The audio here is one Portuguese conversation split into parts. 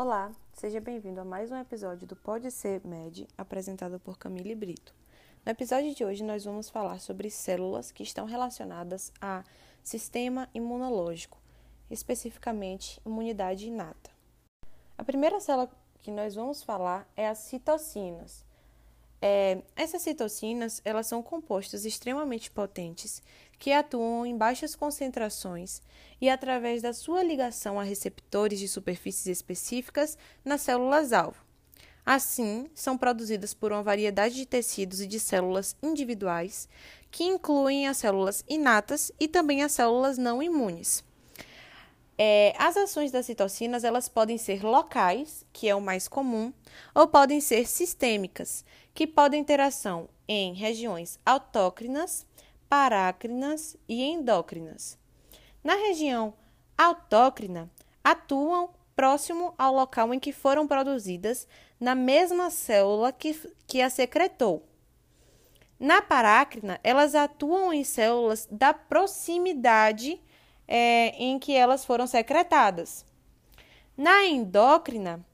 Olá, seja bem-vindo a mais um episódio do Pode Ser Med, apresentado por Camille Brito. No episódio de hoje, nós vamos falar sobre células que estão relacionadas a sistema imunológico, especificamente imunidade inata. A primeira célula que nós vamos falar é as citocinas. É, essas citocinas elas são compostos extremamente potentes que atuam em baixas concentrações e através da sua ligação a receptores de superfícies específicas nas células-alvo. Assim, são produzidas por uma variedade de tecidos e de células individuais, que incluem as células inatas e também as células não imunes. É, as ações das citocinas elas podem ser locais, que é o mais comum, ou podem ser sistêmicas, que podem ter ação em regiões autócrinas, parácrinas e endócrinas. Na região autócrina, atuam próximo ao local em que foram produzidas na mesma célula que, que a secretou. Na parácrina, elas atuam em células da proximidade é, em que elas foram secretadas. Na endócrina,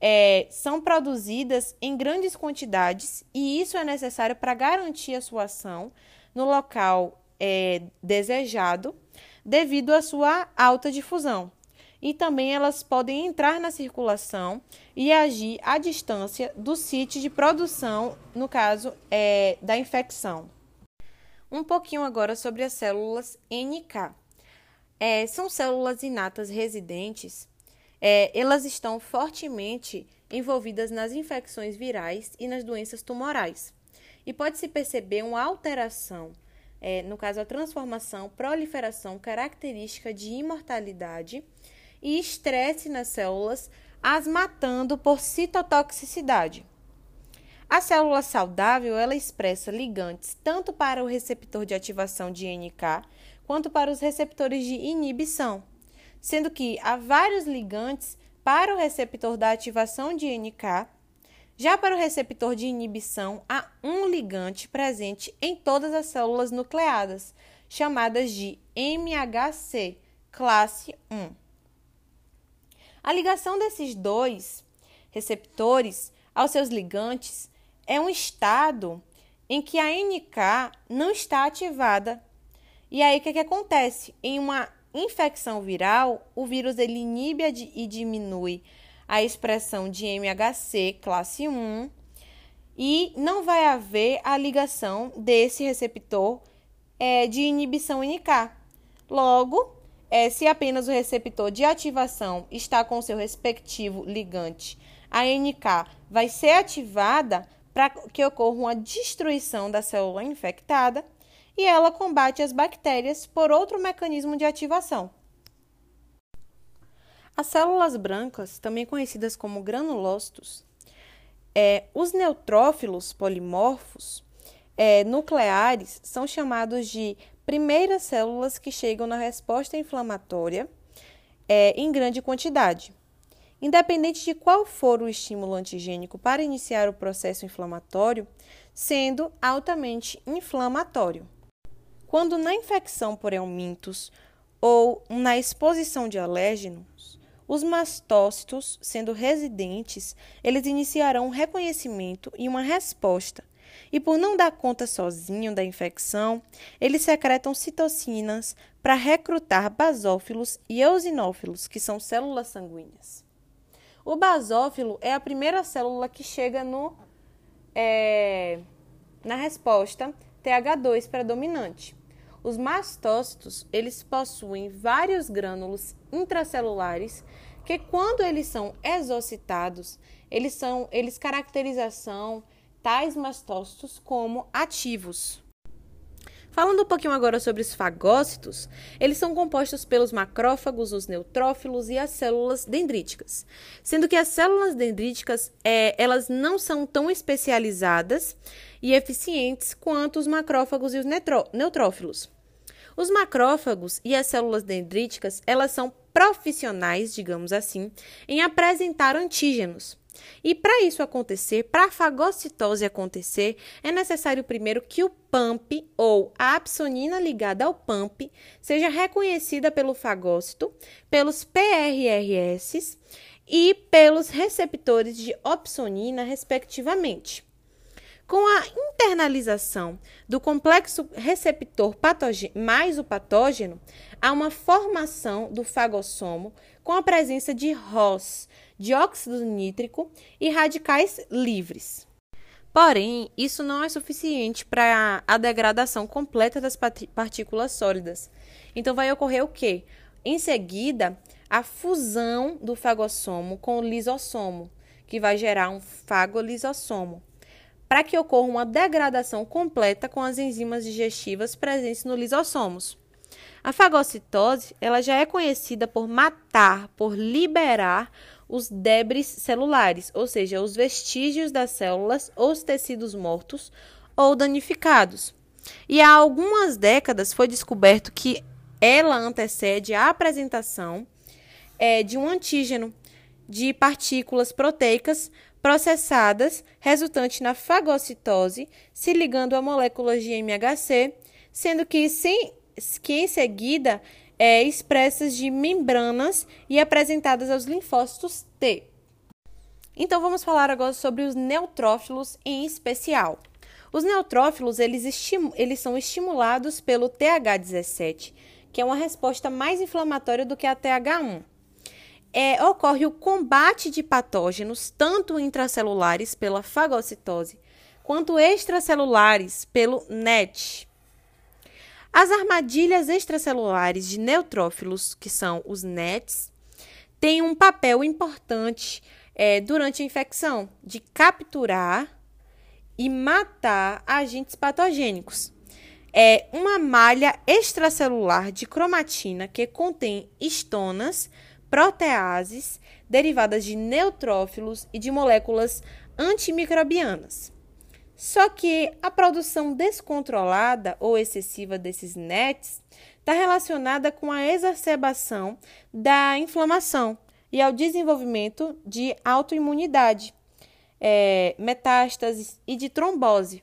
é, são produzidas em grandes quantidades e isso é necessário para garantir a sua ação no local é, desejado devido à sua alta difusão. E também elas podem entrar na circulação e agir à distância do sítio de produção, no caso é, da infecção. Um pouquinho agora sobre as células NK. É, são células inatas residentes é, elas estão fortemente envolvidas nas infecções virais e nas doenças tumorais. E pode-se perceber uma alteração, é, no caso, a transformação, proliferação característica de imortalidade e estresse nas células, as matando por citotoxicidade. A célula saudável ela expressa ligantes tanto para o receptor de ativação de NK quanto para os receptores de inibição sendo que há vários ligantes para o receptor da ativação de NK. Já para o receptor de inibição, há um ligante presente em todas as células nucleadas, chamadas de MHC, classe 1. A ligação desses dois receptores aos seus ligantes é um estado em que a NK não está ativada. E aí o que, que acontece? Em uma infecção viral, o vírus ele inibe e diminui a expressão de MHC classe 1 e não vai haver a ligação desse receptor é, de inibição NK. Logo, é, se apenas o receptor de ativação está com seu respectivo ligante, a NK vai ser ativada para que ocorra uma destruição da célula infectada e ela combate as bactérias por outro mecanismo de ativação. As células brancas, também conhecidas como granulócitos, é, os neutrófilos polimorfos é, nucleares são chamados de primeiras células que chegam na resposta inflamatória é, em grande quantidade. Independente de qual for o estímulo antigênico para iniciar o processo inflamatório, sendo altamente inflamatório. Quando na infecção por helmintos ou na exposição de alérgenos, os mastócitos, sendo residentes, eles iniciarão um reconhecimento e uma resposta. E por não dar conta sozinho da infecção, eles secretam citocinas para recrutar basófilos e eosinófilos, que são células sanguíneas. O basófilo é a primeira célula que chega no, é, na resposta TH2 predominante. Os mastócitos, eles possuem vários grânulos intracelulares que quando eles são exocitados, eles são eles caracterização tais mastócitos como ativos. Falando um pouquinho agora sobre os fagócitos, eles são compostos pelos macrófagos, os neutrófilos e as células dendríticas. Sendo que as células dendríticas, é, elas não são tão especializadas e eficientes quanto os macrófagos e os neutrófilos. Os macrófagos e as células dendríticas, elas são profissionais, digamos assim, em apresentar antígenos. E para isso acontecer, para a fagocitose acontecer, é necessário primeiro que o PAMP ou a apsonina ligada ao PAMP seja reconhecida pelo fagócito, pelos PRRS e pelos receptores de opsonina, respectivamente. Com a internalização do complexo receptor mais o patógeno, há uma formação do fagossomo com a presença de ROS, dióxido nítrico e radicais livres. Porém, isso não é suficiente para a degradação completa das partículas sólidas. Então, vai ocorrer o quê? Em seguida, a fusão do fagossomo com o lisossomo, que vai gerar um fagolisossomo, para que ocorra uma degradação completa com as enzimas digestivas presentes no lisossomos. A fagocitose, ela já é conhecida por matar, por liberar os debris celulares, ou seja, os vestígios das células ou os tecidos mortos ou danificados. E há algumas décadas foi descoberto que ela antecede a apresentação é, de um antígeno de partículas proteicas processadas, resultante na fagocitose, se ligando a moléculas de MHC, sendo que, sem, que em seguida é, expressas de membranas e apresentadas aos linfócitos T. Então vamos falar agora sobre os neutrófilos em especial. Os neutrófilos eles, eles são estimulados pelo TH17, que é uma resposta mais inflamatória do que a TH1. É, ocorre o combate de patógenos, tanto intracelulares pela fagocitose, quanto extracelulares pelo NET. As armadilhas extracelulares de neutrófilos, que são os NETs, têm um papel importante é, durante a infecção de capturar e matar agentes patogênicos. É uma malha extracelular de cromatina que contém estonas, proteases derivadas de neutrófilos e de moléculas antimicrobianas. Só que a produção descontrolada ou excessiva desses NETs está relacionada com a exacerbação da inflamação e ao desenvolvimento de autoimunidade, é, metástases e de trombose.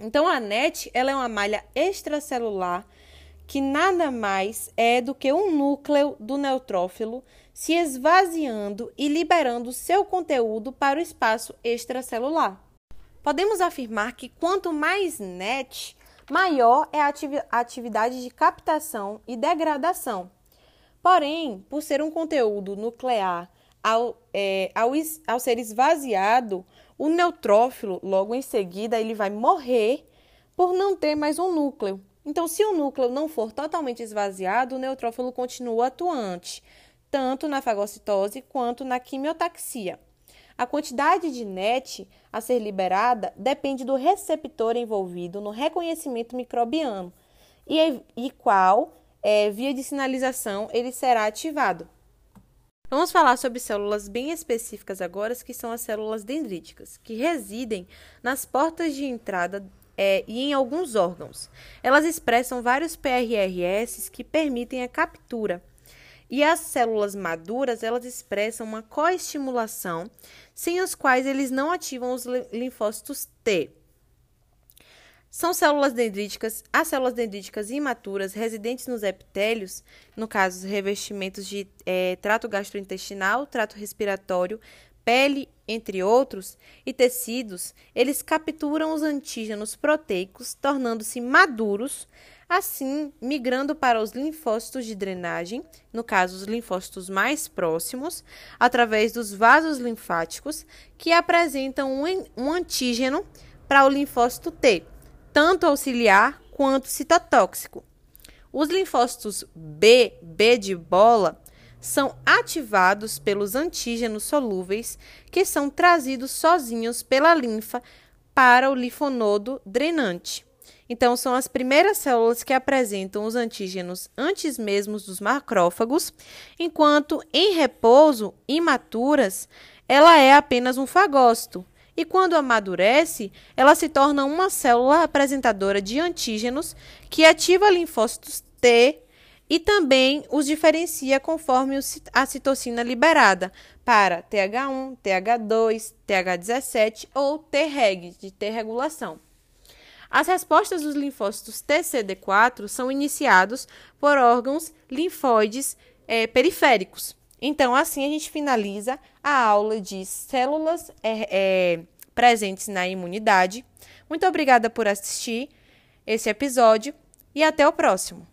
Então, a NET ela é uma malha extracelular que nada mais é do que um núcleo do neutrófilo se esvaziando e liberando seu conteúdo para o espaço extracelular. Podemos afirmar que quanto mais NET, maior é a atividade de captação e degradação. Porém, por ser um conteúdo nuclear, ao, é, ao, ao ser esvaziado, o neutrófilo, logo em seguida, ele vai morrer por não ter mais um núcleo. Então, se o núcleo não for totalmente esvaziado, o neutrófilo continua atuante, tanto na fagocitose quanto na quimiotaxia. A quantidade de NET a ser liberada depende do receptor envolvido no reconhecimento microbiano e, e qual é, via de sinalização ele será ativado. Vamos falar sobre células bem específicas agora, que são as células dendríticas, que residem nas portas de entrada é, e em alguns órgãos. Elas expressam vários PRRS que permitem a captura e as células maduras, elas expressam uma coestimulação, sem os quais eles não ativam os linfócitos T. São células dendríticas, as células dendríticas imaturas residentes nos epitélios, no caso, revestimentos de é, trato gastrointestinal, trato respiratório, pele, entre outros, e tecidos, eles capturam os antígenos proteicos, tornando-se maduros, assim migrando para os linfócitos de drenagem, no caso os linfócitos mais próximos, através dos vasos linfáticos, que apresentam um, antígeno para o linfócito T, tanto auxiliar quanto citotóxico. Os linfócitos B, B de bola, são ativados pelos antígenos solúveis que são trazidos sozinhos pela linfa para o linfonodo drenante. Então, são as primeiras células que apresentam os antígenos antes mesmo dos macrófagos, enquanto em repouso, imaturas, ela é apenas um fagócito. E quando amadurece, ela se torna uma célula apresentadora de antígenos que ativa linfócitos T e também os diferencia conforme a citocina liberada para TH1, TH2, TH17 ou Treg, de T-regulação. As respostas dos linfócitos TCD4 são iniciados por órgãos linfóides é, periféricos Então, assim a gente finaliza a aula de células é, é, presentes na imunidade. Muito obrigada por assistir esse episódio e até o próximo.